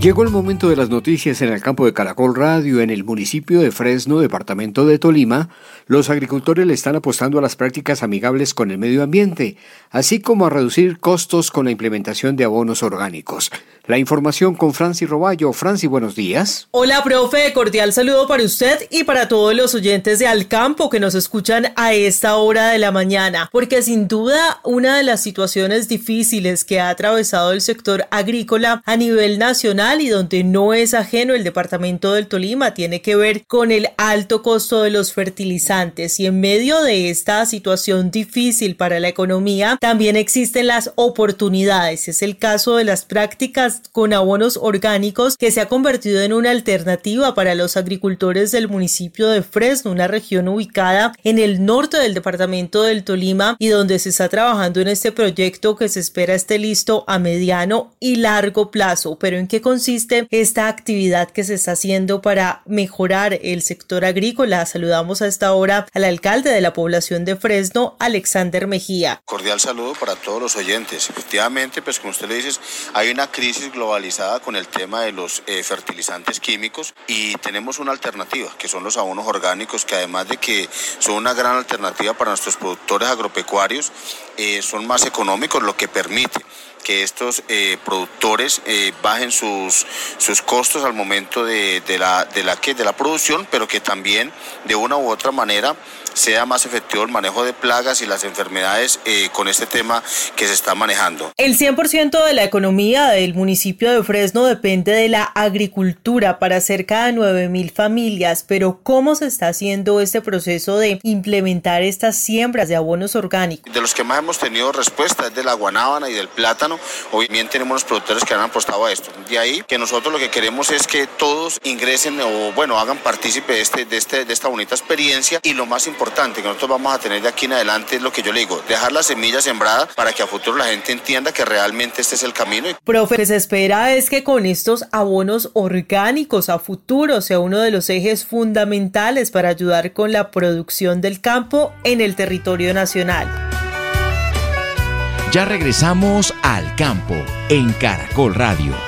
Llegó el momento de las noticias en el campo de Caracol Radio. En el municipio de Fresno, departamento de Tolima, los agricultores le están apostando a las prácticas amigables con el medio ambiente, así como a reducir costos con la implementación de abonos orgánicos. La información con Franci Roballo. Franci, buenos días. Hola, profe. Cordial saludo para usted y para todos los oyentes de Alcampo que nos escuchan a esta hora de la mañana, porque sin duda una de las situaciones difíciles que ha atravesado el sector agrícola a nivel nacional y donde no es ajeno el departamento del Tolima tiene que ver con el alto costo de los fertilizantes y en medio de esta situación difícil para la economía también existen las oportunidades. Es el caso de las prácticas con abonos orgánicos que se ha convertido en una alternativa para los agricultores del municipio de Fresno, una región ubicada en el norte del departamento del Tolima y donde se está trabajando en este proyecto que se espera esté listo a mediano y largo plazo. Pero ¿en qué consiste esta actividad que se está haciendo para mejorar el sector agrícola? Saludamos a esta hora al alcalde de la población de Fresno, Alexander Mejía. Cordial saludo para todos los oyentes. Efectivamente, pues como usted le dice, hay una crisis globalizada con el tema de los eh, fertilizantes químicos y tenemos una alternativa, que son los abonos orgánicos, que además de que son una gran alternativa para nuestros productores agropecuarios, eh, son más económicos, lo que permite que estos eh, productores bajen sus, sus costos al momento de, la, de, la, de la producción, pero que también de una u otra manera sea más efectivo el manejo de plagas y las enfermedades eh, con este tema que se está manejando. El 100% de la economía del municipio de Fresno depende de la agricultura para cerca de 9 mil familias, pero ¿cómo se está haciendo este proceso de implementar estas siembras de abonos orgánicos? De los que más hemos tenido respuesta es de la guanábana y del plátano. Hoy bien tenemos los productores que han apostado a esto. De ahí que nosotros lo que queremos es que todos ingresen o bueno hagan partícipe de, este, de, este, de esta bonita experiencia y lo más importante que nosotros vamos a tener de aquí en adelante es lo que yo le digo, dejar la semilla sembrada para que a futuro la gente entienda que realmente este es el camino. Profe, lo que se espera es que con estos abonos orgánicos a futuro sea uno de los ejes fundamentales para ayudar con la producción del campo en el territorio nacional. Ya regresamos al campo en Caracol Radio.